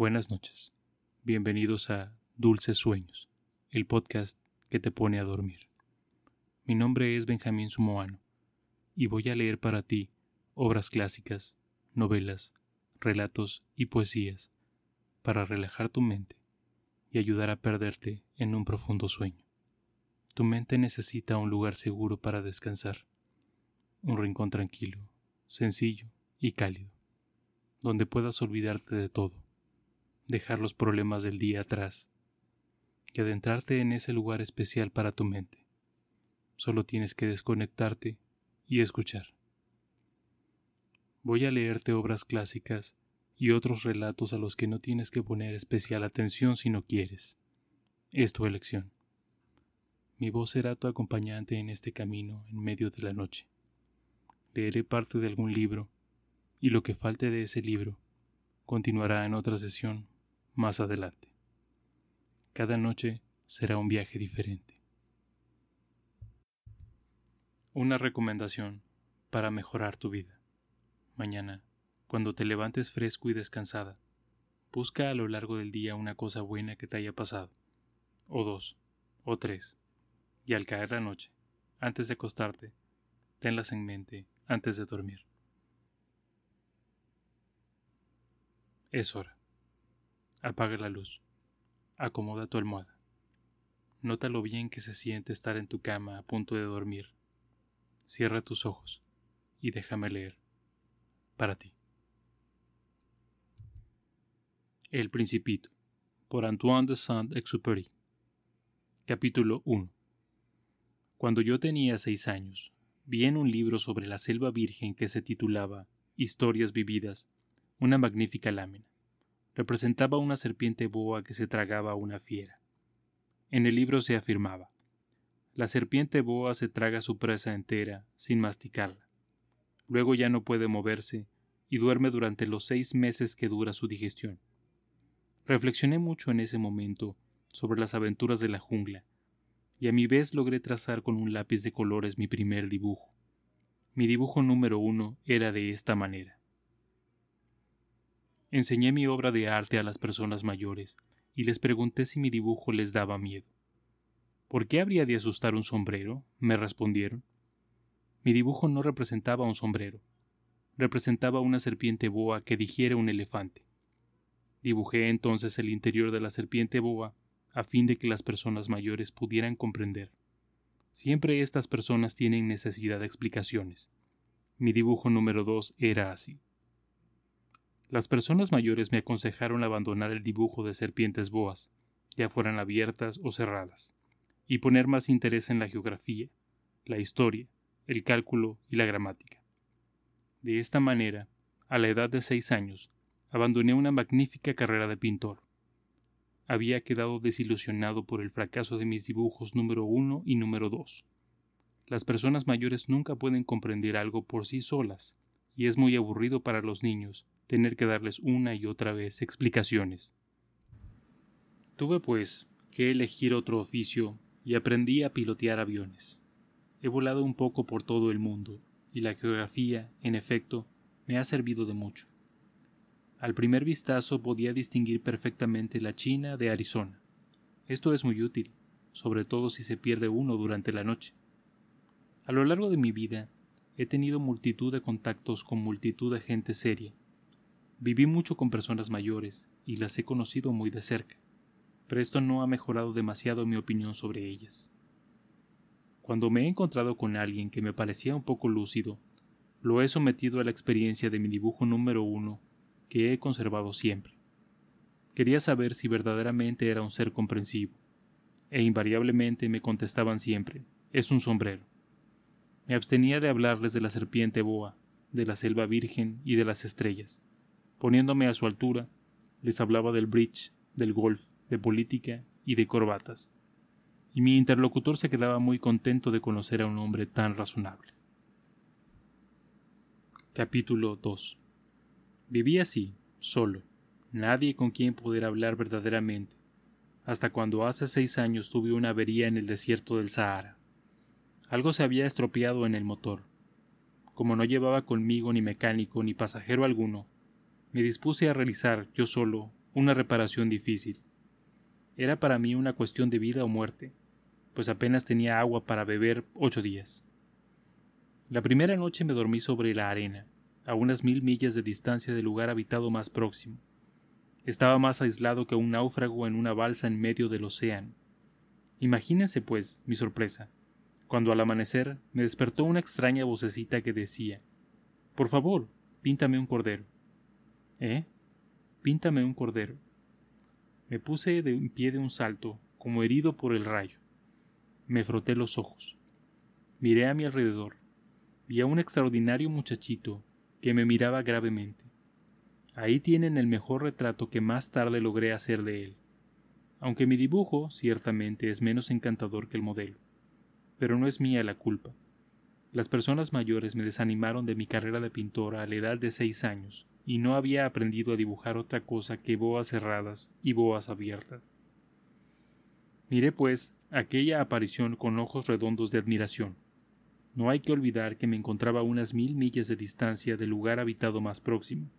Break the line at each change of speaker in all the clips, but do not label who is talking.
Buenas noches. Bienvenidos a Dulces Sueños, el podcast que te pone a dormir. Mi nombre es Benjamín Sumoano y voy a leer para ti obras clásicas, novelas, relatos y poesías para relajar tu mente y ayudar a perderte en un profundo sueño. Tu mente necesita un lugar seguro para descansar, un rincón tranquilo, sencillo y cálido, donde puedas olvidarte de todo dejar los problemas del día atrás que adentrarte en ese lugar especial para tu mente. Solo tienes que desconectarte y escuchar. Voy a leerte obras clásicas y otros relatos a los que no tienes que poner especial atención si no quieres. Es tu elección. Mi voz será tu acompañante en este camino en medio de la noche. Leeré parte de algún libro, y lo que falte de ese libro continuará en otra sesión más adelante. Cada noche será un viaje diferente. Una recomendación para mejorar tu vida. Mañana, cuando te levantes fresco y descansada, busca a lo largo del día una cosa buena que te haya pasado, o dos, o tres, y al caer la noche, antes de acostarte, tenlas en mente antes de dormir. Es hora. Apaga la luz. Acomoda tu almohada. Nota lo bien que se siente estar en tu cama a punto de dormir. Cierra tus ojos y déjame leer. Para ti. El Principito, por Antoine de Saint-Exupéry. Capítulo 1. Cuando yo tenía seis años, vi en un libro sobre la selva virgen que se titulaba Historias vividas una magnífica lámina representaba una serpiente boa que se tragaba a una fiera. En el libro se afirmaba La serpiente boa se traga su presa entera, sin masticarla. Luego ya no puede moverse y duerme durante los seis meses que dura su digestión. Reflexioné mucho en ese momento sobre las aventuras de la jungla, y a mi vez logré trazar con un lápiz de colores mi primer dibujo. Mi dibujo número uno era de esta manera. Enseñé mi obra de arte a las personas mayores y les pregunté si mi dibujo les daba miedo. ¿Por qué habría de asustar un sombrero? me respondieron. Mi dibujo no representaba un sombrero, representaba una serpiente boa que digiere un elefante. Dibujé entonces el interior de la serpiente boa a fin de que las personas mayores pudieran comprender. Siempre estas personas tienen necesidad de explicaciones. Mi dibujo número dos era así. Las personas mayores me aconsejaron abandonar el dibujo de serpientes boas, ya fueran abiertas o cerradas, y poner más interés en la geografía, la historia, el cálculo y la gramática. De esta manera, a la edad de seis años, abandoné una magnífica carrera de pintor. Había quedado desilusionado por el fracaso de mis dibujos número uno y número dos. Las personas mayores nunca pueden comprender algo por sí solas, y es muy aburrido para los niños tener que darles una y otra vez explicaciones. Tuve, pues, que elegir otro oficio y aprendí a pilotear aviones. He volado un poco por todo el mundo, y la geografía, en efecto, me ha servido de mucho. Al primer vistazo podía distinguir perfectamente la China de Arizona. Esto es muy útil, sobre todo si se pierde uno durante la noche. A lo largo de mi vida he tenido multitud de contactos con multitud de gente seria, Viví mucho con personas mayores y las he conocido muy de cerca, pero esto no ha mejorado demasiado mi opinión sobre ellas. Cuando me he encontrado con alguien que me parecía un poco lúcido, lo he sometido a la experiencia de mi dibujo número uno, que he conservado siempre. Quería saber si verdaderamente era un ser comprensivo, e invariablemente me contestaban siempre, es un sombrero. Me abstenía de hablarles de la serpiente boa, de la selva virgen y de las estrellas. Poniéndome a su altura, les hablaba del bridge, del golf, de política y de corbatas. Y mi interlocutor se quedaba muy contento de conocer a un hombre tan razonable. Capítulo 2 Viví así, solo, nadie con quien poder hablar verdaderamente, hasta cuando hace seis años tuve una avería en el desierto del Sahara. Algo se había estropeado en el motor. Como no llevaba conmigo ni mecánico ni pasajero alguno, me dispuse a realizar yo solo una reparación difícil. Era para mí una cuestión de vida o muerte, pues apenas tenía agua para beber ocho días. La primera noche me dormí sobre la arena, a unas mil millas de distancia del lugar habitado más próximo. Estaba más aislado que un náufrago en una balsa en medio del océano. Imagínense, pues, mi sorpresa, cuando al amanecer me despertó una extraña vocecita que decía Por favor, píntame un cordero. ¿Eh? Píntame un cordero. Me puse de un pie de un salto, como herido por el rayo. Me froté los ojos. Miré a mi alrededor. Vi a un extraordinario muchachito que me miraba gravemente. Ahí tienen el mejor retrato que más tarde logré hacer de él. Aunque mi dibujo, ciertamente, es menos encantador que el modelo. Pero no es mía la culpa. Las personas mayores me desanimaron de mi carrera de pintora a la edad de seis años, y no había aprendido a dibujar otra cosa que boas cerradas y boas abiertas. Miré, pues, aquella aparición con ojos redondos de admiración. No hay que olvidar que me encontraba a unas mil millas de distancia del lugar habitado más próximo.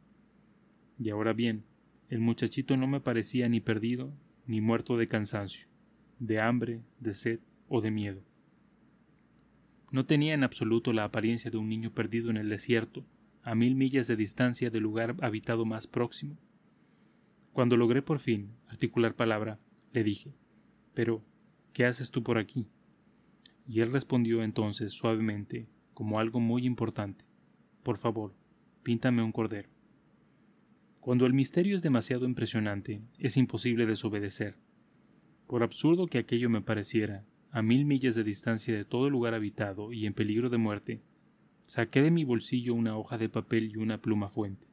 Y ahora bien, el muchachito no me parecía ni perdido ni muerto de cansancio, de hambre, de sed o de miedo. No tenía en absoluto la apariencia de un niño perdido en el desierto, a mil millas de distancia del lugar habitado más próximo. Cuando logré por fin articular palabra, le dije Pero, ¿qué haces tú por aquí? Y él respondió entonces suavemente, como algo muy importante Por favor, píntame un cordero. Cuando el misterio es demasiado impresionante, es imposible desobedecer. Por absurdo que aquello me pareciera, a mil millas de distancia de todo lugar habitado y en peligro de muerte, Saqué de mi bolsillo una hoja de papel y una pluma fuente.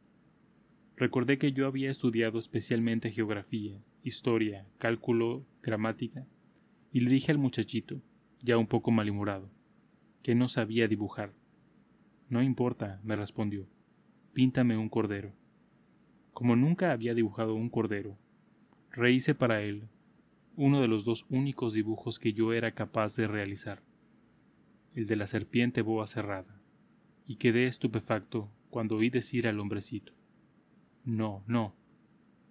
Recordé que yo había estudiado especialmente geografía, historia, cálculo, gramática, y le dije al muchachito, ya un poco malhumorado, que no sabía dibujar. No importa, me respondió, píntame un cordero. Como nunca había dibujado un cordero, rehice para él uno de los dos únicos dibujos que yo era capaz de realizar, el de la serpiente boa cerrada y quedé estupefacto cuando oí decir al hombrecito No, no.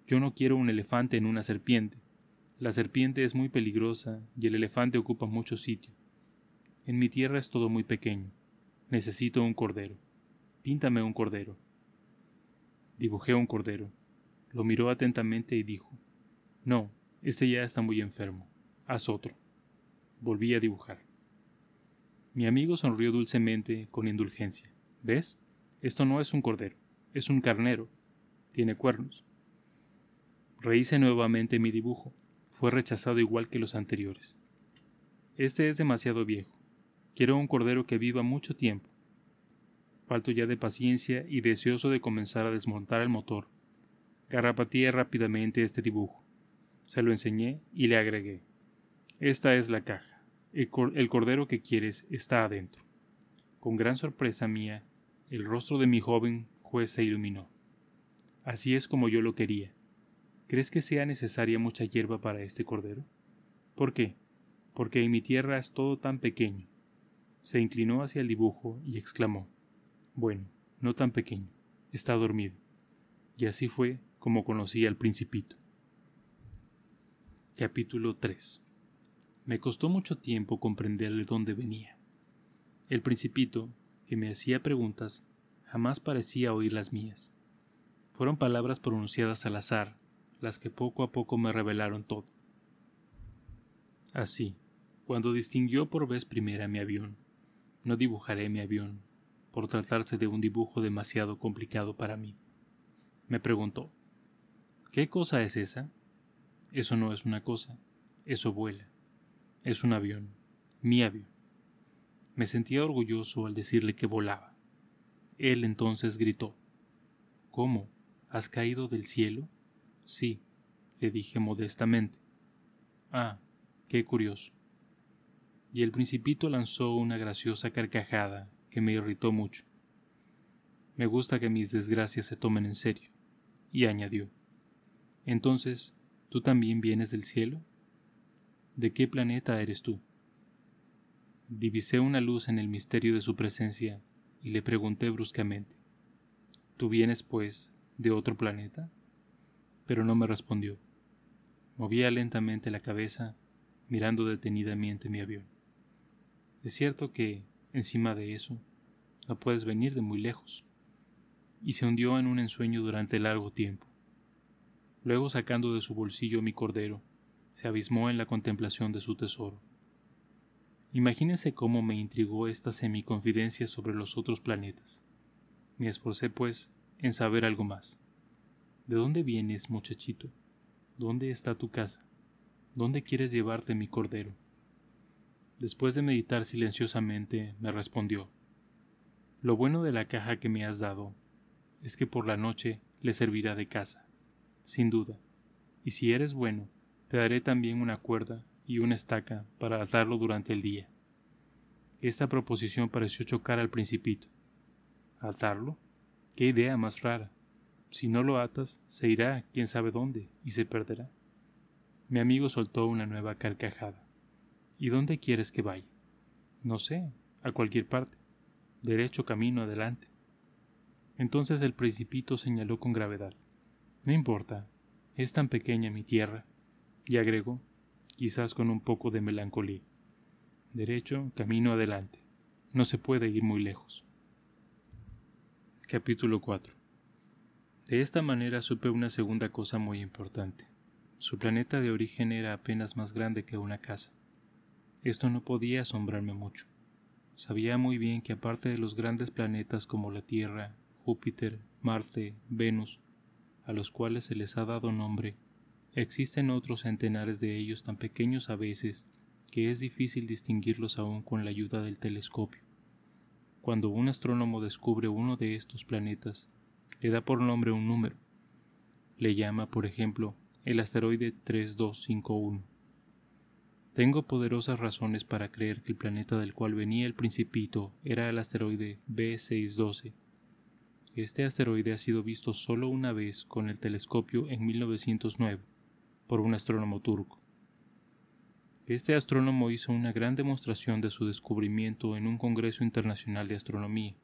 Yo no quiero un elefante en una serpiente. La serpiente es muy peligrosa y el elefante ocupa mucho sitio. En mi tierra es todo muy pequeño. Necesito un cordero. Píntame un cordero. Dibujé un cordero. Lo miró atentamente y dijo No, este ya está muy enfermo. Haz otro. Volví a dibujar. Mi amigo sonrió dulcemente, con indulgencia. ¿Ves? Esto no es un cordero, es un carnero. Tiene cuernos. Rehice nuevamente mi dibujo. Fue rechazado igual que los anteriores. Este es demasiado viejo. Quiero un cordero que viva mucho tiempo. Falto ya de paciencia y deseoso de comenzar a desmontar el motor. Garrapateé rápidamente este dibujo. Se lo enseñé y le agregué. Esta es la caja el cordero que quieres está adentro. Con gran sorpresa mía, el rostro de mi joven juez se iluminó. Así es como yo lo quería. ¿Crees que sea necesaria mucha hierba para este cordero? ¿Por qué? Porque en mi tierra es todo tan pequeño. Se inclinó hacia el dibujo y exclamó Bueno, no tan pequeño, está dormido. Y así fue como conocí al principito. Capítulo 3 me costó mucho tiempo comprender de dónde venía. El principito, que me hacía preguntas, jamás parecía oír las mías. Fueron palabras pronunciadas al azar, las que poco a poco me revelaron todo. Así, cuando distinguió por vez primera mi avión, no dibujaré mi avión, por tratarse de un dibujo demasiado complicado para mí. Me preguntó, ¿qué cosa es esa? Eso no es una cosa, eso vuela. Es un avión, mi avión. Me sentía orgulloso al decirle que volaba. Él entonces gritó ¿Cómo? ¿Has caído del cielo? Sí, le dije modestamente. Ah, qué curioso. Y el principito lanzó una graciosa carcajada que me irritó mucho. Me gusta que mis desgracias se tomen en serio. Y añadió Entonces, ¿tú también vienes del cielo? ¿De qué planeta eres tú? Divisé una luz en el misterio de su presencia y le pregunté bruscamente ¿Tú vienes, pues, de otro planeta? pero no me respondió. Movía lentamente la cabeza, mirando detenidamente mi avión. Es cierto que, encima de eso, no puedes venir de muy lejos. Y se hundió en un ensueño durante largo tiempo. Luego, sacando de su bolsillo mi cordero, se abismó en la contemplación de su tesoro. Imagínense cómo me intrigó esta semiconfidencia sobre los otros planetas. Me esforcé, pues, en saber algo más. ¿De dónde vienes, muchachito? ¿Dónde está tu casa? ¿Dónde quieres llevarte mi cordero? Después de meditar silenciosamente, me respondió Lo bueno de la caja que me has dado es que por la noche le servirá de casa, sin duda, y si eres bueno, te daré también una cuerda y una estaca para atarlo durante el día. Esta proposición pareció chocar al principito. ¿Atarlo? ¿Qué idea más rara? Si no lo atas, se irá quién sabe dónde y se perderá. Mi amigo soltó una nueva carcajada. ¿Y dónde quieres que vaya? No sé, a cualquier parte. Derecho camino adelante. Entonces el principito señaló con gravedad. No importa, es tan pequeña mi tierra. Y agregó, quizás con un poco de melancolía. Derecho, camino adelante. No se puede ir muy lejos. Capítulo 4 De esta manera supe una segunda cosa muy importante. Su planeta de origen era apenas más grande que una casa. Esto no podía asombrarme mucho. Sabía muy bien que aparte de los grandes planetas como la Tierra, Júpiter, Marte, Venus, a los cuales se les ha dado nombre, existen otros centenares de ellos tan pequeños a veces que es difícil distinguirlos aún con la ayuda del telescopio. Cuando un astrónomo descubre uno de estos planetas, le da por nombre un número. Le llama, por ejemplo, el asteroide 3251. Tengo poderosas razones para creer que el planeta del cual venía el principito era el asteroide B612. Este asteroide ha sido visto solo una vez con el telescopio en 1909 por un astrónomo turco. Este astrónomo hizo una gran demostración de su descubrimiento en un Congreso Internacional de Astronomía,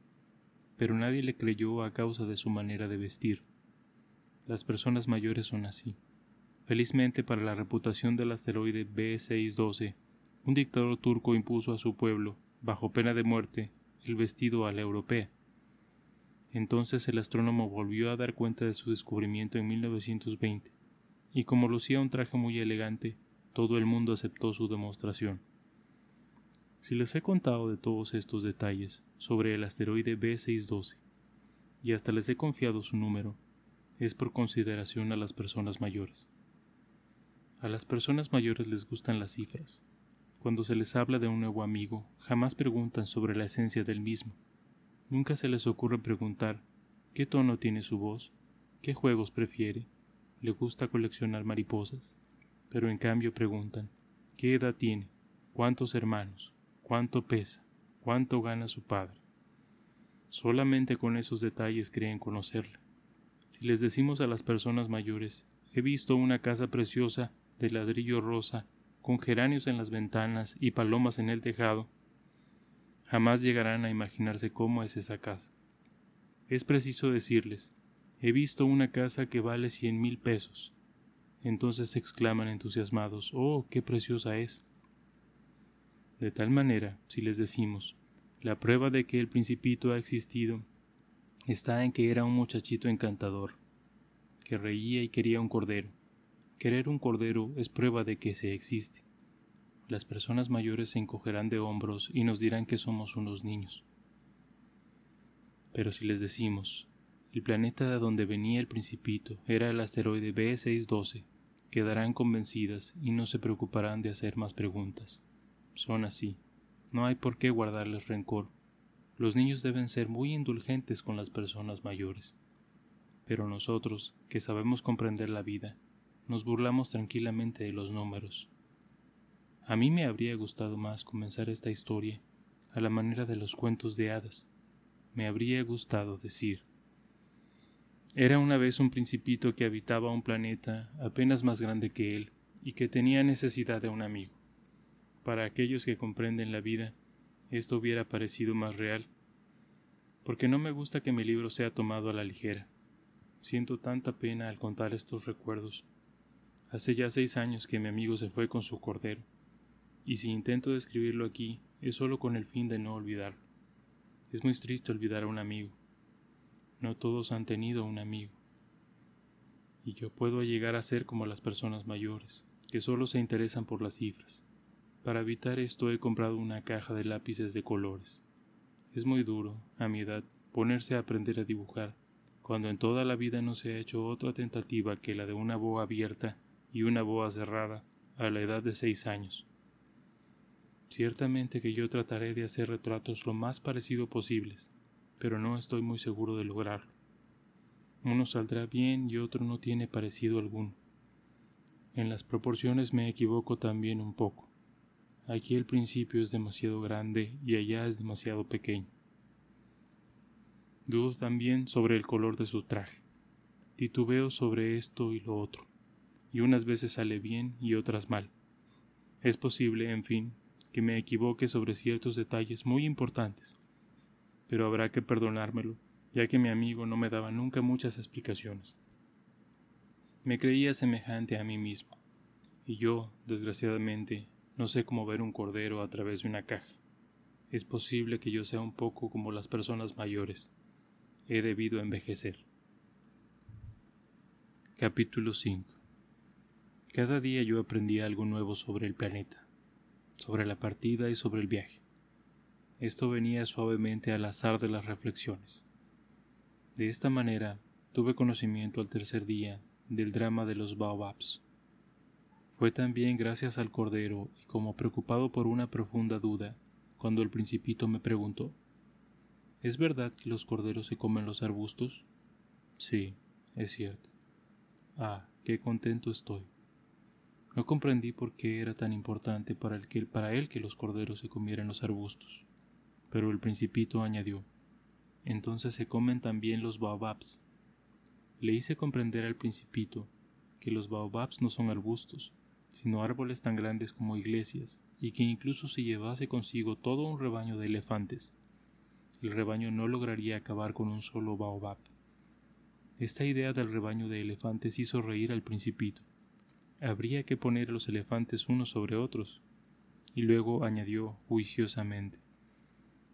pero nadie le creyó a causa de su manera de vestir. Las personas mayores son así. Felizmente para la reputación del asteroide B612, un dictador turco impuso a su pueblo, bajo pena de muerte, el vestido a la europea. Entonces el astrónomo volvió a dar cuenta de su descubrimiento en 1920, y como lucía un traje muy elegante, todo el mundo aceptó su demostración. Si les he contado de todos estos detalles sobre el asteroide B612, y hasta les he confiado su número, es por consideración a las personas mayores. A las personas mayores les gustan las cifras. Cuando se les habla de un nuevo amigo, jamás preguntan sobre la esencia del mismo. Nunca se les ocurre preguntar qué tono tiene su voz, qué juegos prefiere, le gusta coleccionar mariposas, pero en cambio preguntan qué edad tiene, cuántos hermanos, cuánto pesa, cuánto gana su padre. Solamente con esos detalles creen conocerla. Si les decimos a las personas mayores, he visto una casa preciosa de ladrillo rosa, con geranios en las ventanas y palomas en el tejado, jamás llegarán a imaginarse cómo es esa casa. Es preciso decirles, he visto una casa que vale cien mil pesos. Entonces exclaman entusiasmados, oh, qué preciosa es. De tal manera, si les decimos, la prueba de que el principito ha existido está en que era un muchachito encantador, que reía y quería un cordero, Querer un cordero es prueba de que se existe. Las personas mayores se encogerán de hombros y nos dirán que somos unos niños. Pero si les decimos, el planeta de donde venía el principito era el asteroide B612, quedarán convencidas y no se preocuparán de hacer más preguntas. Son así. No hay por qué guardarles rencor. Los niños deben ser muy indulgentes con las personas mayores. Pero nosotros, que sabemos comprender la vida, nos burlamos tranquilamente de los números. A mí me habría gustado más comenzar esta historia a la manera de los cuentos de hadas. Me habría gustado decir. Era una vez un principito que habitaba un planeta apenas más grande que él y que tenía necesidad de un amigo. Para aquellos que comprenden la vida, esto hubiera parecido más real, porque no me gusta que mi libro sea tomado a la ligera. Siento tanta pena al contar estos recuerdos. Hace ya seis años que mi amigo se fue con su cordero, y si intento describirlo aquí es solo con el fin de no olvidarlo. Es muy triste olvidar a un amigo. No todos han tenido un amigo. Y yo puedo llegar a ser como las personas mayores, que solo se interesan por las cifras. Para evitar esto he comprado una caja de lápices de colores. Es muy duro, a mi edad, ponerse a aprender a dibujar, cuando en toda la vida no se ha hecho otra tentativa que la de una boa abierta y una boa cerrada a la edad de seis años. Ciertamente que yo trataré de hacer retratos lo más parecido posibles, pero no estoy muy seguro de lograrlo. Uno saldrá bien y otro no tiene parecido alguno. En las proporciones me equivoco también un poco. Aquí el principio es demasiado grande y allá es demasiado pequeño. Dudo también sobre el color de su traje. Titubeo sobre esto y lo otro, y unas veces sale bien y otras mal. Es posible, en fin, que me equivoque sobre ciertos detalles muy importantes, pero habrá que perdonármelo, ya que mi amigo no me daba nunca muchas explicaciones. Me creía semejante a mí mismo, y yo, desgraciadamente, no sé cómo ver un cordero a través de una caja. Es posible que yo sea un poco como las personas mayores. He debido envejecer. Capítulo 5 Cada día yo aprendía algo nuevo sobre el planeta sobre la partida y sobre el viaje. Esto venía suavemente al azar de las reflexiones. De esta manera tuve conocimiento al tercer día del drama de los baobabs. Fue también gracias al cordero y como preocupado por una profunda duda, cuando el principito me preguntó ¿Es verdad que los corderos se comen los arbustos? Sí, es cierto. Ah, qué contento estoy. No comprendí por qué era tan importante para, para él que los corderos se comieran los arbustos. Pero el principito añadió, entonces se comen también los baobabs. Le hice comprender al principito que los baobabs no son arbustos, sino árboles tan grandes como iglesias, y que incluso si llevase consigo todo un rebaño de elefantes, el rebaño no lograría acabar con un solo baobab. Esta idea del rebaño de elefantes hizo reír al principito, habría que poner a los elefantes unos sobre otros. Y luego añadió juiciosamente,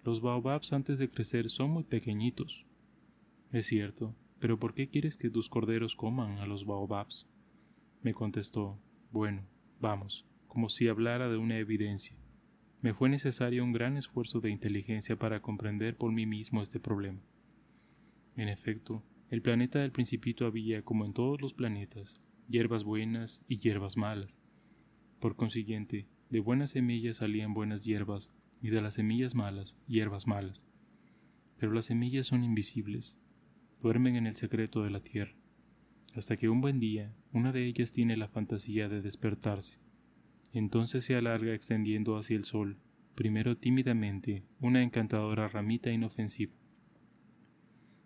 los baobabs antes de crecer son muy pequeñitos. Es cierto, pero ¿por qué quieres que tus corderos coman a los baobabs? Me contestó, bueno, vamos, como si hablara de una evidencia. Me fue necesario un gran esfuerzo de inteligencia para comprender por mí mismo este problema. En efecto, el planeta del principito había, como en todos los planetas, hierbas buenas y hierbas malas. Por consiguiente, de buenas semillas salían buenas hierbas y de las semillas malas, hierbas malas. Pero las semillas son invisibles, duermen en el secreto de la tierra, hasta que un buen día una de ellas tiene la fantasía de despertarse. Entonces se alarga extendiendo hacia el sol, primero tímidamente, una encantadora ramita inofensiva.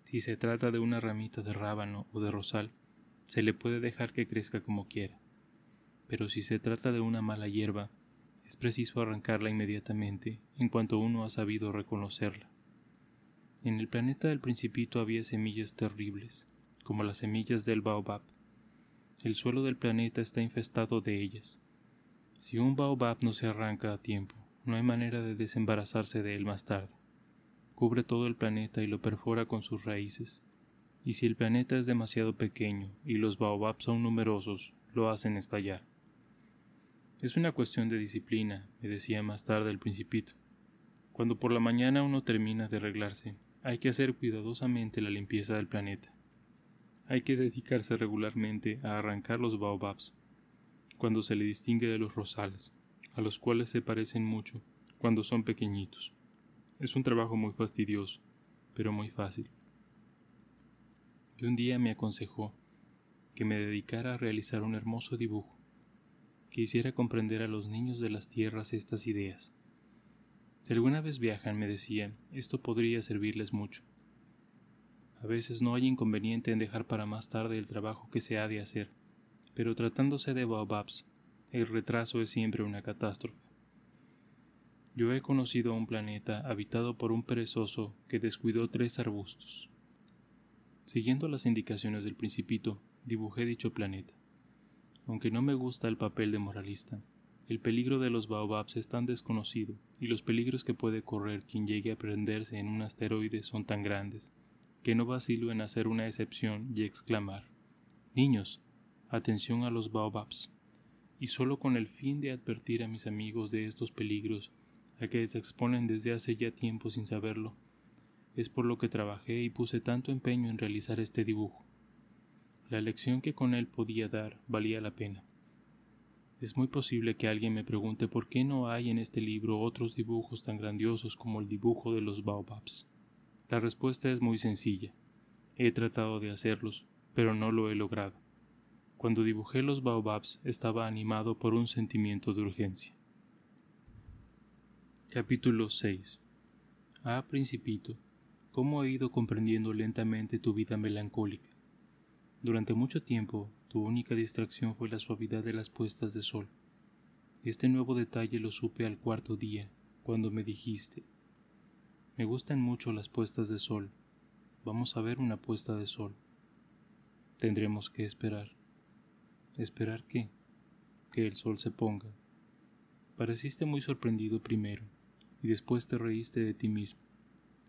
Si se trata de una ramita de rábano o de rosal, se le puede dejar que crezca como quiera, pero si se trata de una mala hierba, es preciso arrancarla inmediatamente en cuanto uno ha sabido reconocerla. En el planeta del principito había semillas terribles, como las semillas del baobab. El suelo del planeta está infestado de ellas. Si un baobab no se arranca a tiempo, no hay manera de desembarazarse de él más tarde. Cubre todo el planeta y lo perfora con sus raíces y si el planeta es demasiado pequeño y los baobabs son numerosos, lo hacen estallar. Es una cuestión de disciplina, me decía más tarde el principito. Cuando por la mañana uno termina de arreglarse, hay que hacer cuidadosamente la limpieza del planeta. Hay que dedicarse regularmente a arrancar los baobabs, cuando se le distingue de los rosales, a los cuales se parecen mucho cuando son pequeñitos. Es un trabajo muy fastidioso, pero muy fácil y un día me aconsejó que me dedicara a realizar un hermoso dibujo, que hiciera comprender a los niños de las tierras estas ideas. Si alguna vez viajan, me decían, esto podría servirles mucho. A veces no hay inconveniente en dejar para más tarde el trabajo que se ha de hacer, pero tratándose de baobabs, el retraso es siempre una catástrofe. Yo he conocido un planeta habitado por un perezoso que descuidó tres arbustos. Siguiendo las indicaciones del principito, dibujé dicho planeta. Aunque no me gusta el papel de moralista, el peligro de los baobabs es tan desconocido y los peligros que puede correr quien llegue a prenderse en un asteroide son tan grandes que no vacilo en hacer una excepción y exclamar: Niños, atención a los baobabs. Y solo con el fin de advertir a mis amigos de estos peligros a que se exponen desde hace ya tiempo sin saberlo, es por lo que trabajé y puse tanto empeño en realizar este dibujo. La lección que con él podía dar valía la pena. Es muy posible que alguien me pregunte por qué no hay en este libro otros dibujos tan grandiosos como el dibujo de los baobabs. La respuesta es muy sencilla. He tratado de hacerlos, pero no lo he logrado. Cuando dibujé los baobabs estaba animado por un sentimiento de urgencia. Capítulo 6 Ah, principito, cómo he ido comprendiendo lentamente tu vida melancólica. Durante mucho tiempo tu única distracción fue la suavidad de las puestas de sol. Este nuevo detalle lo supe al cuarto día, cuando me dijiste, me gustan mucho las puestas de sol, vamos a ver una puesta de sol. Tendremos que esperar. ¿Esperar qué? Que el sol se ponga. Pareciste muy sorprendido primero, y después te reíste de ti mismo,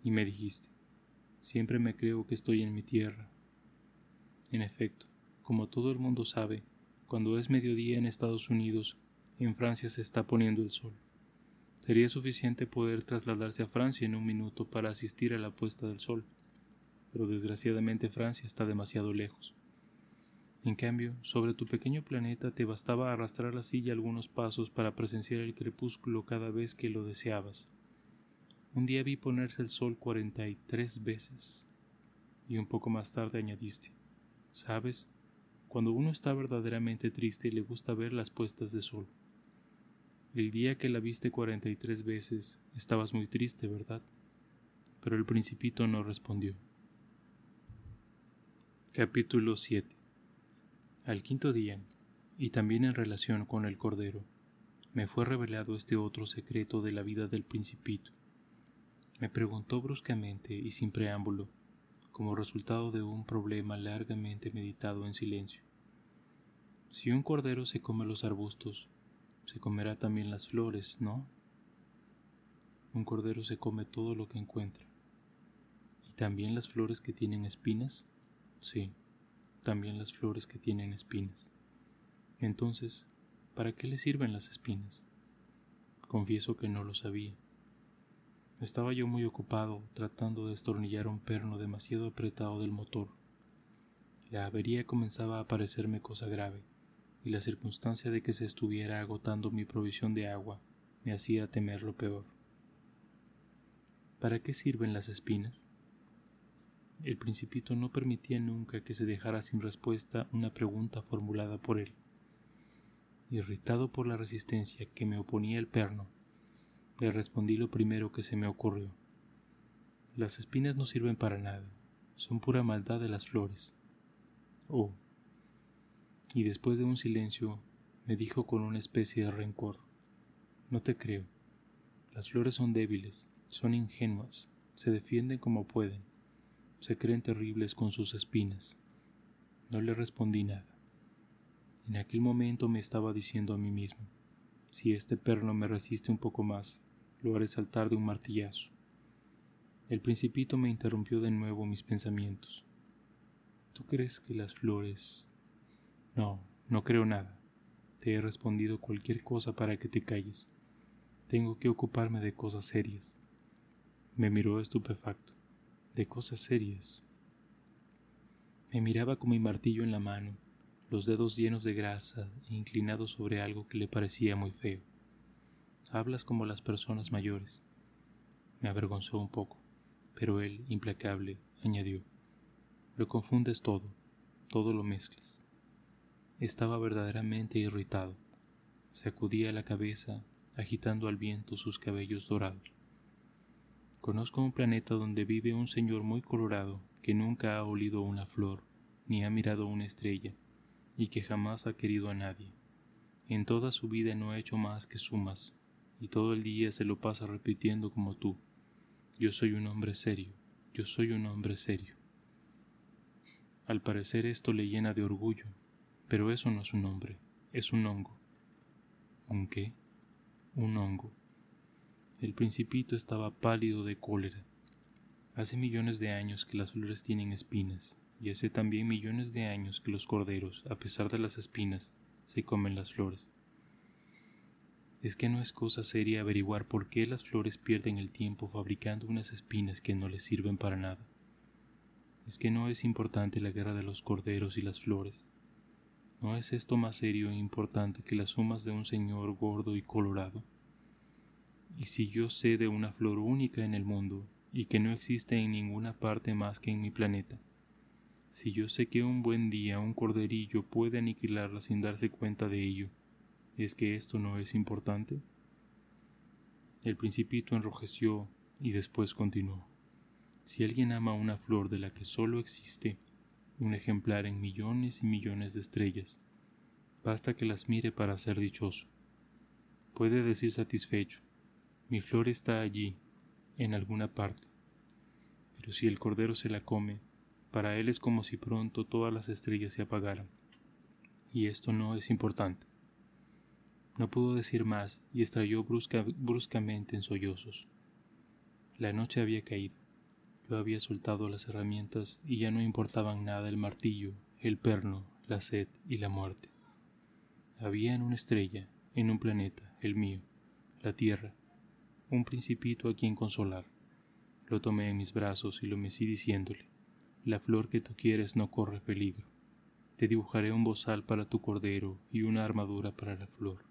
y me dijiste, siempre me creo que estoy en mi tierra. En efecto, como todo el mundo sabe, cuando es mediodía en Estados Unidos, en Francia se está poniendo el sol. Sería suficiente poder trasladarse a Francia en un minuto para asistir a la puesta del sol, pero desgraciadamente Francia está demasiado lejos. En cambio, sobre tu pequeño planeta te bastaba arrastrar la silla algunos pasos para presenciar el crepúsculo cada vez que lo deseabas. Un día vi ponerse el sol cuarenta y tres veces, y un poco más tarde añadiste, ¿sabes? Cuando uno está verdaderamente triste le gusta ver las puestas de sol. El día que la viste cuarenta y tres veces estabas muy triste, ¿verdad? Pero el principito no respondió. Capítulo 7 Al quinto día, y también en relación con el Cordero, me fue revelado este otro secreto de la vida del principito. Me preguntó bruscamente y sin preámbulo, como resultado de un problema largamente meditado en silencio. Si un cordero se come los arbustos, se comerá también las flores, ¿no? Un cordero se come todo lo que encuentra. ¿Y también las flores que tienen espinas? Sí, también las flores que tienen espinas. Entonces, ¿para qué le sirven las espinas? Confieso que no lo sabía. Estaba yo muy ocupado tratando de destornillar un perno demasiado apretado del motor. La avería comenzaba a parecerme cosa grave, y la circunstancia de que se estuviera agotando mi provisión de agua me hacía temer lo peor. ¿Para qué sirven las espinas? El principito no permitía nunca que se dejara sin respuesta una pregunta formulada por él. Irritado por la resistencia que me oponía el perno, le respondí lo primero que se me ocurrió. Las espinas no sirven para nada, son pura maldad de las flores. Oh. Y después de un silencio me dijo con una especie de rencor, no te creo. Las flores son débiles, son ingenuas, se defienden como pueden, se creen terribles con sus espinas. No le respondí nada. En aquel momento me estaba diciendo a mí mismo, si este perno me resiste un poco más, lo haré saltar de un martillazo. El principito me interrumpió de nuevo mis pensamientos. ¿Tú crees que las flores... No, no creo nada. Te he respondido cualquier cosa para que te calles. Tengo que ocuparme de cosas serias. Me miró estupefacto. De cosas serias. Me miraba con mi martillo en la mano, los dedos llenos de grasa e inclinados sobre algo que le parecía muy feo. Hablas como las personas mayores. Me avergonzó un poco, pero él, implacable, añadió, Lo confundes todo, todo lo mezclas. Estaba verdaderamente irritado. Sacudía la cabeza, agitando al viento sus cabellos dorados. Conozco un planeta donde vive un señor muy colorado que nunca ha olido una flor, ni ha mirado una estrella, y que jamás ha querido a nadie. En toda su vida no ha hecho más que sumas, y todo el día se lo pasa repitiendo como tú. Yo soy un hombre serio, yo soy un hombre serio. Al parecer esto le llena de orgullo, pero eso no es un hombre, es un hongo. ¿Un qué? Un hongo. El principito estaba pálido de cólera. Hace millones de años que las flores tienen espinas, y hace también millones de años que los corderos, a pesar de las espinas, se comen las flores. Es que no es cosa seria averiguar por qué las flores pierden el tiempo fabricando unas espinas que no les sirven para nada. Es que no es importante la guerra de los corderos y las flores. ¿No es esto más serio e importante que las sumas de un señor gordo y colorado? Y si yo sé de una flor única en el mundo y que no existe en ninguna parte más que en mi planeta. Si yo sé que un buen día un corderillo puede aniquilarla sin darse cuenta de ello, ¿es que esto no es importante? El principito enrojeció y después continuó. Si alguien ama una flor de la que solo existe un ejemplar en millones y millones de estrellas, basta que las mire para ser dichoso. Puede decir satisfecho, mi flor está allí, en alguna parte. Pero si el cordero se la come, para él es como si pronto todas las estrellas se apagaran. Y esto no es importante. No pudo decir más y estrelló bruscamente en sollozos. La noche había caído. Yo había soltado las herramientas y ya no importaban nada el martillo, el perno, la sed y la muerte. Había en una estrella, en un planeta, el mío, la Tierra, un principito a quien consolar. Lo tomé en mis brazos y lo mecí diciéndole, la flor que tú quieres no corre peligro. Te dibujaré un bozal para tu cordero y una armadura para la flor.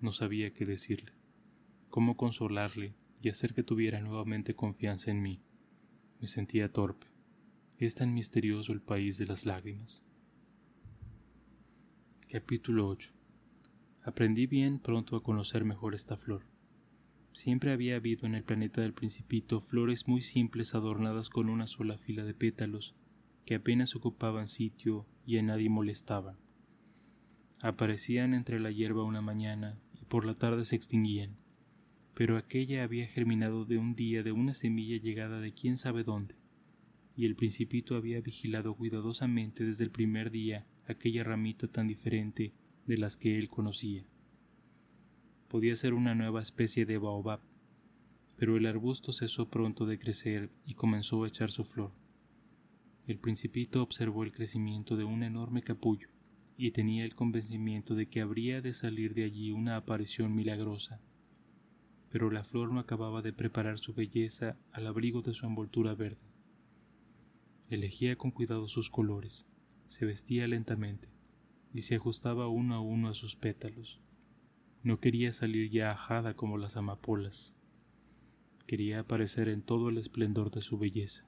No sabía qué decirle, cómo consolarle y hacer que tuviera nuevamente confianza en mí. Me sentía torpe. Es tan misterioso el país de las lágrimas. Capítulo 8 Aprendí bien pronto a conocer mejor esta flor. Siempre había habido en el planeta del principito flores muy simples adornadas con una sola fila de pétalos, que apenas ocupaban sitio y a nadie molestaban. Aparecían entre la hierba una mañana y por la tarde se extinguían, pero aquella había germinado de un día de una semilla llegada de quién sabe dónde, y el principito había vigilado cuidadosamente desde el primer día aquella ramita tan diferente de las que él conocía. Podía ser una nueva especie de baobab, pero el arbusto cesó pronto de crecer y comenzó a echar su flor. El principito observó el crecimiento de un enorme capullo y tenía el convencimiento de que habría de salir de allí una aparición milagrosa. Pero la flor no acababa de preparar su belleza al abrigo de su envoltura verde. Elegía con cuidado sus colores, se vestía lentamente, y se ajustaba uno a uno a sus pétalos. No quería salir ya ajada como las amapolas. Quería aparecer en todo el esplendor de su belleza.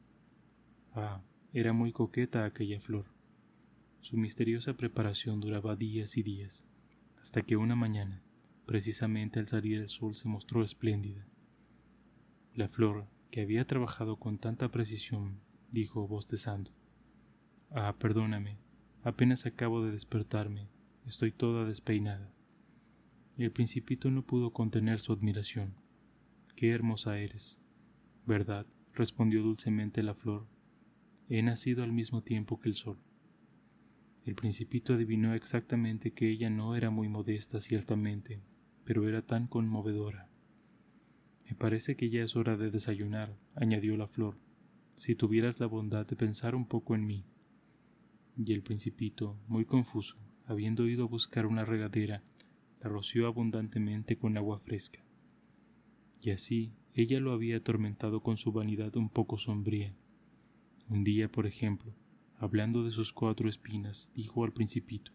Ah, era muy coqueta aquella flor. Su misteriosa preparación duraba días y días, hasta que una mañana, precisamente al salir el sol, se mostró espléndida. La flor, que había trabajado con tanta precisión, dijo bostezando. Ah, perdóname, Apenas acabo de despertarme, estoy toda despeinada. El principito no pudo contener su admiración. Qué hermosa eres. ¿Verdad? respondió dulcemente la flor. He nacido al mismo tiempo que el sol. El principito adivinó exactamente que ella no era muy modesta ciertamente, pero era tan conmovedora. Me parece que ya es hora de desayunar, añadió la flor, si tuvieras la bondad de pensar un poco en mí y el principito, muy confuso, habiendo ido a buscar una regadera, la roció abundantemente con agua fresca. Y así ella lo había atormentado con su vanidad un poco sombría. Un día, por ejemplo, hablando de sus cuatro espinas, dijo al principito,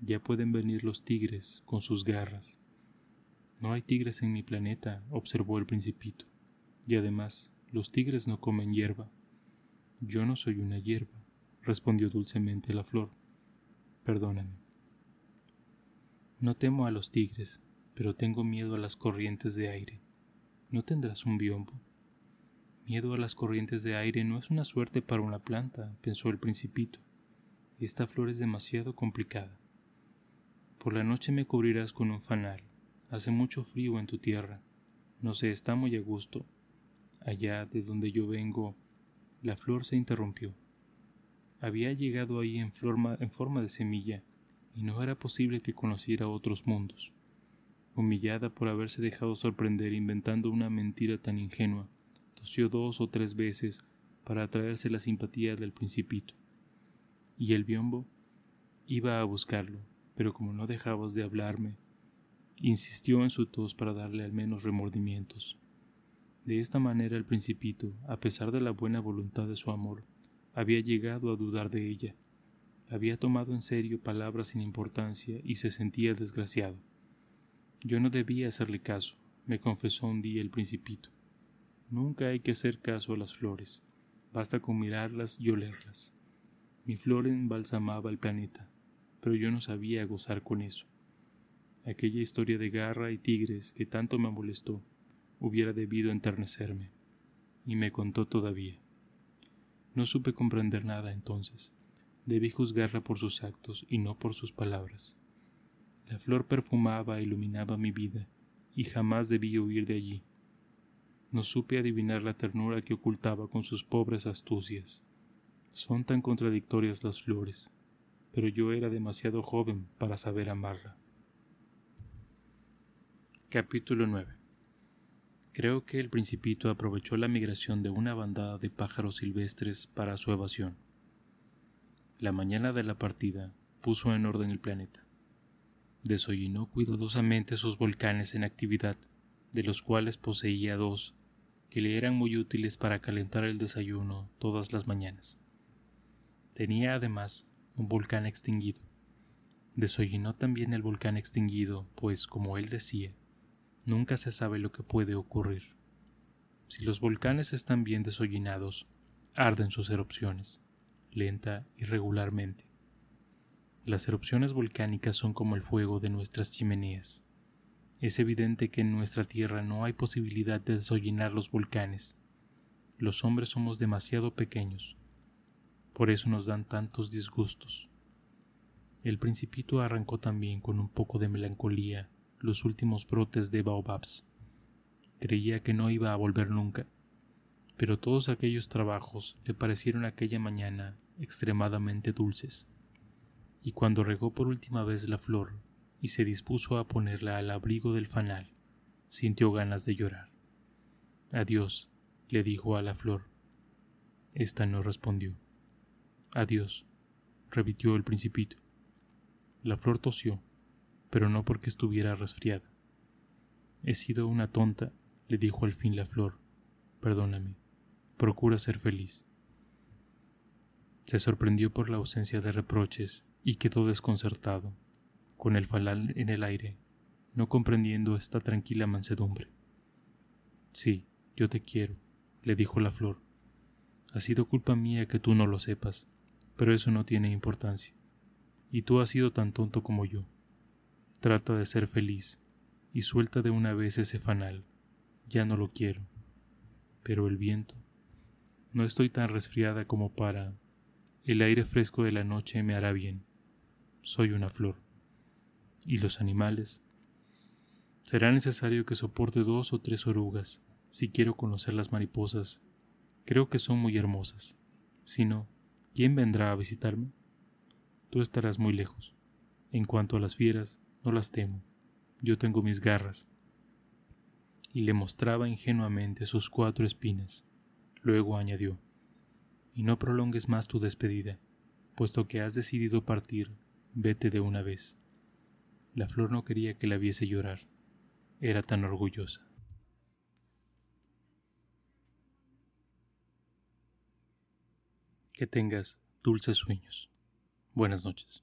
Ya pueden venir los tigres con sus garras. No hay tigres en mi planeta, observó el principito, y además los tigres no comen hierba. Yo no soy una hierba respondió dulcemente la flor. Perdóname. No temo a los tigres, pero tengo miedo a las corrientes de aire. ¿No tendrás un biombo? Miedo a las corrientes de aire no es una suerte para una planta, pensó el principito. Esta flor es demasiado complicada. Por la noche me cubrirás con un fanal. Hace mucho frío en tu tierra. No se está muy a gusto. Allá de donde yo vengo, la flor se interrumpió Había llegado ahí en forma, en forma de semilla, y no era posible que conociera otros mundos. Humillada por haberse dejado sorprender inventando una mentira tan ingenua, dos o tres veces para atraerse la simpatía del principito. Y el biombo iba a buscarlo, pero como no dejabas de hablarme, insistió en su tos para darle al menos remordimientos. De esta manera el principito, a pesar de la buena voluntad de su amor, había llegado a dudar de ella. Había tomado en serio palabras sin importancia y se sentía desgraciado. Yo no debía hacerle caso, me confesó un día el principito. Nunca hay que hacer caso a las flores, basta con mirarlas y olerlas. Mi flor embalsamaba el planeta, pero yo no sabía gozar con eso. Aquella historia de garra y tigres que tanto me molestó hubiera debido enternecerme, y me contó todavía. No supe comprender nada entonces. Debí juzgarla por sus actos y no por sus palabras. La flor perfumaba e iluminaba mi vida, y jamás debí huir de allí. No supe adivinar la ternura que ocultaba con sus pobres astucias. Son tan contradictorias las flores, pero yo era demasiado joven para saber amarla. Capítulo 9 Creo que el principito aprovechó la migración de una bandada de pájaros silvestres para su evasión. La mañana de la partida puso en orden el planeta. Desollinó cuidadosamente sus volcanes en actividad, de los cuales poseía dos, que le eran muy útiles para calentar el desayuno todas las mañanas. Tenía además un volcán extinguido. Desollinó también el volcán extinguido, pues, como él decía, Nunca se sabe lo que puede ocurrir. Si los volcanes están bien desollinados, arden sus erupciones, lenta y regularmente. Las erupciones volcánicas son como el fuego de nuestras chimeneas. Es evidente que en nuestra Tierra no hay posibilidad de desollinar los volcanes. Los hombres somos demasiado pequeños. Por eso nos dan tantos disgustos. El principito arrancó también con un poco de melancolía los últimos brotes de baobabs. Creía que no iba a volver nunca, pero todos aquellos trabajos le parecieron aquella mañana extremadamente dulces. Y cuando regó por última vez la flor y se dispuso a ponerla al abrigo del fanal, sintió ganas de llorar. Adiós, le dijo a la flor. Esta no respondió. Adiós, repitió el principito. La flor tosió pero no porque estuviera resfriada. He sido una tonta, le dijo al fin la flor. Perdóname. Procura ser feliz. Se sorprendió por la ausencia de reproches y quedó desconcertado, con el falal en el aire, no comprendiendo esta tranquila mansedumbre. Sí, yo te quiero, le dijo la flor. Ha sido culpa mía que tú no lo sepas, pero eso no tiene importancia. Y tú has sido tan tonto como yo. Trata de ser feliz y suelta de una vez ese fanal. Ya no lo quiero. Pero el viento. No estoy tan resfriada como para... El aire fresco de la noche me hará bien. Soy una flor. ¿Y los animales? Será necesario que soporte dos o tres orugas si quiero conocer las mariposas. Creo que son muy hermosas. Si no, ¿quién vendrá a visitarme? Tú estarás muy lejos. En cuanto a las fieras, no las temo, yo tengo mis garras. Y le mostraba ingenuamente sus cuatro espinas. Luego añadió, y no prolongues más tu despedida, puesto que has decidido partir, vete de una vez. La flor no quería que la viese llorar, era tan orgullosa. Que tengas dulces sueños. Buenas noches.